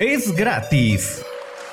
Es gratis.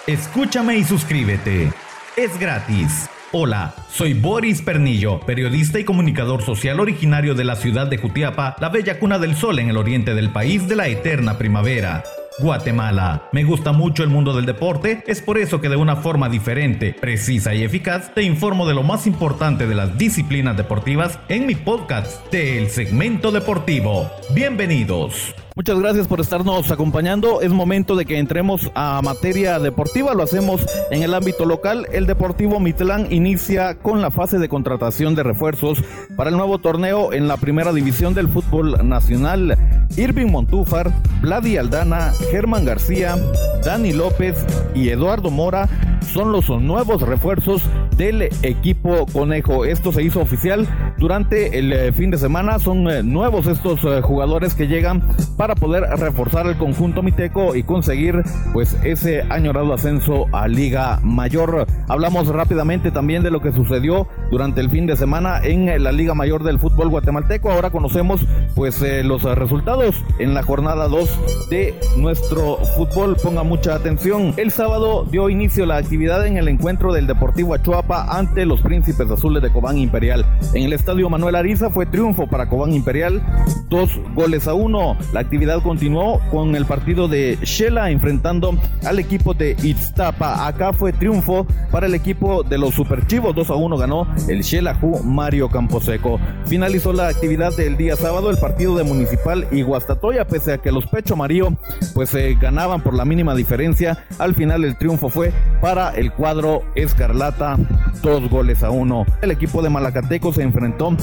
Escúchame y suscríbete. Es gratis. Hola, soy Boris Pernillo, periodista y comunicador social originario de la ciudad de Jutiapa, la bella cuna del sol en el oriente del país de la eterna primavera. Guatemala. Me gusta mucho el mundo del deporte, es por eso que de una forma diferente, precisa y eficaz te informo de lo más importante de las disciplinas deportivas en mi podcast de El Segmento Deportivo. Bienvenidos. Muchas gracias por estarnos acompañando. Es momento de que entremos a materia deportiva. Lo hacemos en el ámbito local. El Deportivo Mitlán inicia con la fase de contratación de refuerzos para el nuevo torneo en la primera división del fútbol nacional. Irving Montúfar, Vladi Aldana, Germán García, Dani López y Eduardo Mora son los nuevos refuerzos del equipo Conejo. Esto se hizo oficial durante el eh, fin de semana. Son eh, nuevos estos eh, jugadores que llegan para poder reforzar el conjunto miteco y conseguir pues ese añorado ascenso a Liga Mayor. Hablamos rápidamente también de lo que sucedió durante el fin de semana en la Liga Mayor del fútbol guatemalteco. Ahora conocemos pues los resultados en la jornada 2 de nuestro fútbol. Ponga mucha atención. El sábado dio inicio la actividad en el encuentro del Deportivo Achuapa ante los Príncipes Azules de Cobán Imperial. En el estadio Manuel Ariza fue triunfo para Cobán Imperial, dos goles a uno. La actividad continuó con el partido de Shela enfrentando al equipo de Itztapa. Acá fue triunfo para el equipo de los Superchivos. 2 a 1 ganó el Ju Mario Camposeco. Finalizó la actividad del día sábado el partido de Municipal y Guastatoya, pese a que los Pecho Amarillo pues ganaban por la mínima diferencia. Al final el triunfo fue para el cuadro Escarlata, dos goles a uno. El equipo de Malacateco se enfrentó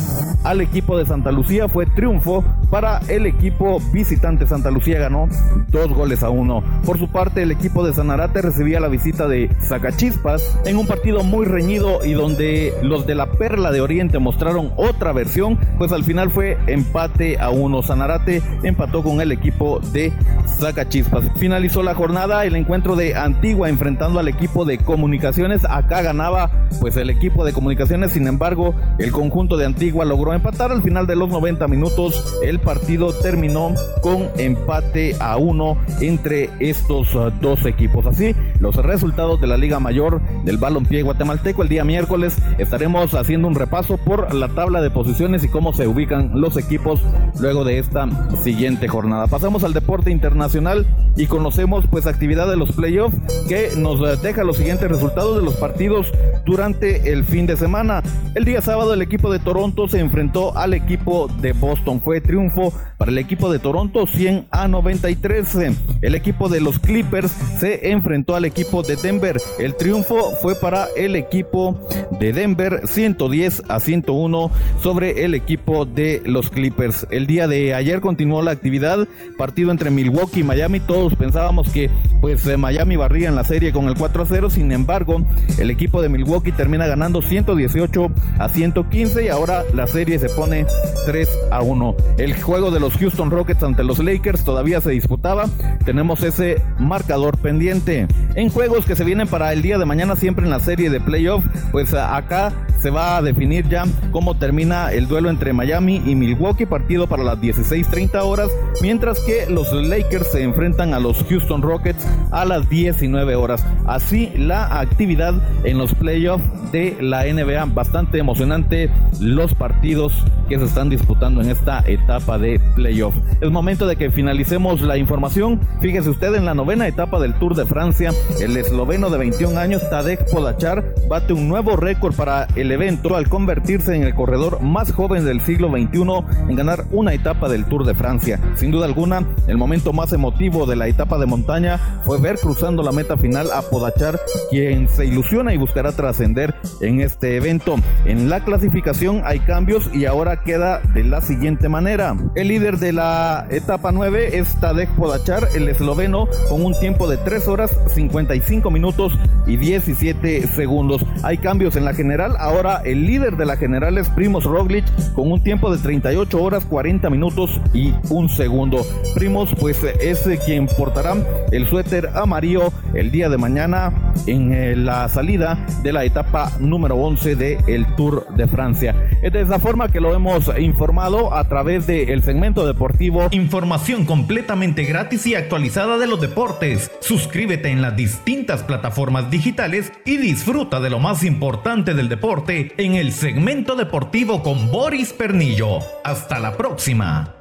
al equipo de Santa Lucía, fue triunfo para el equipo visitante Santa Lucía ganó dos goles a uno. Por su parte, el equipo de Sanarate recibía la visita de Zacachispas en un partido muy reñido y donde los de la Perla de Oriente mostraron otra versión, pues al final fue empate a uno. Sanarate empató con el equipo de Zacachispas. Finalizó la jornada el encuentro de Antigua enfrentando al equipo de Comunicaciones. Acá ganaba pues el equipo de Comunicaciones, sin embargo, el conjunto de Antigua logró empatar al final de los 90 minutos. El partido terminó con empate a uno entre estos uh, dos equipos. Así, los resultados de la Liga Mayor del Balompié Guatemalteco el día miércoles estaremos haciendo un repaso por la tabla de posiciones y cómo se ubican los equipos luego de esta siguiente jornada. Pasamos al deporte internacional y conocemos pues actividad de los playoffs que nos uh, deja los siguientes resultados de los partidos durante el fin de semana. El día sábado el equipo de Toronto se enfrentó al equipo de Boston. Fue triunfo para el equipo de Toronto 100 a 93. El equipo de los Clippers se enfrentó al equipo de Denver. El triunfo fue para el equipo de Denver 110 a 101 sobre el equipo de los Clippers. El día de ayer continuó la actividad, partido entre Milwaukee y Miami. Todos pensábamos que pues eh, Miami barría en la serie con el 4 a 0. Sin embargo, el equipo de Milwaukee termina ganando 118 a 115 y ahora la serie se pone 3 a 1. El juego de los Houston Rockets ante los Lakers todavía se disputaba. Tenemos ese marcador pendiente. En juegos que se vienen para el día de mañana, siempre en la serie de playoff, pues acá se va a definir ya cómo termina el duelo entre Miami y Milwaukee, partido para las 16:30 horas, mientras que los Lakers se enfrentan a los Houston Rockets a las 19 horas. Así la actividad en los playoffs de la NBA, bastante emocionante los partidos que se están disputando en esta etapa de playoff. Es momento de que finalicemos la información. Fíjese usted en la novena etapa del Tour de Francia, el esloveno de 21 años Tadej Podachar bate un nuevo récord para el evento al convertirse en el corredor más joven del siglo XXI en ganar una etapa del Tour de Francia. Sin duda alguna, el momento más emotivo de la etapa de montaña fue ver cruzando la meta final a Podachar, quien se ilusiona y buscará trascender en este evento. En la clasificación hay cambios y ahora queda de la siguiente manera. El líder de la etapa 9 es Tadej Podachar, el esloveno, con un tiempo de 3 horas 55 minutos y 17 segundos. Hay cambios en la general, ahora el líder de la general es Primos Roglic con un tiempo de 38 horas 40 minutos y un segundo. Primos pues es quien portará el suéter amarillo el día de mañana en eh, la salida de la etapa número 11 del Tour de Francia. Es de esa forma que lo hemos informado a través del segmento deportivo. Información completamente gratis y actualizada de los deportes. Suscríbete en las distintas plataformas digitales y disfruta de lo más importante del deporte en el segmento deportivo con Boris Pernillo. Hasta la próxima.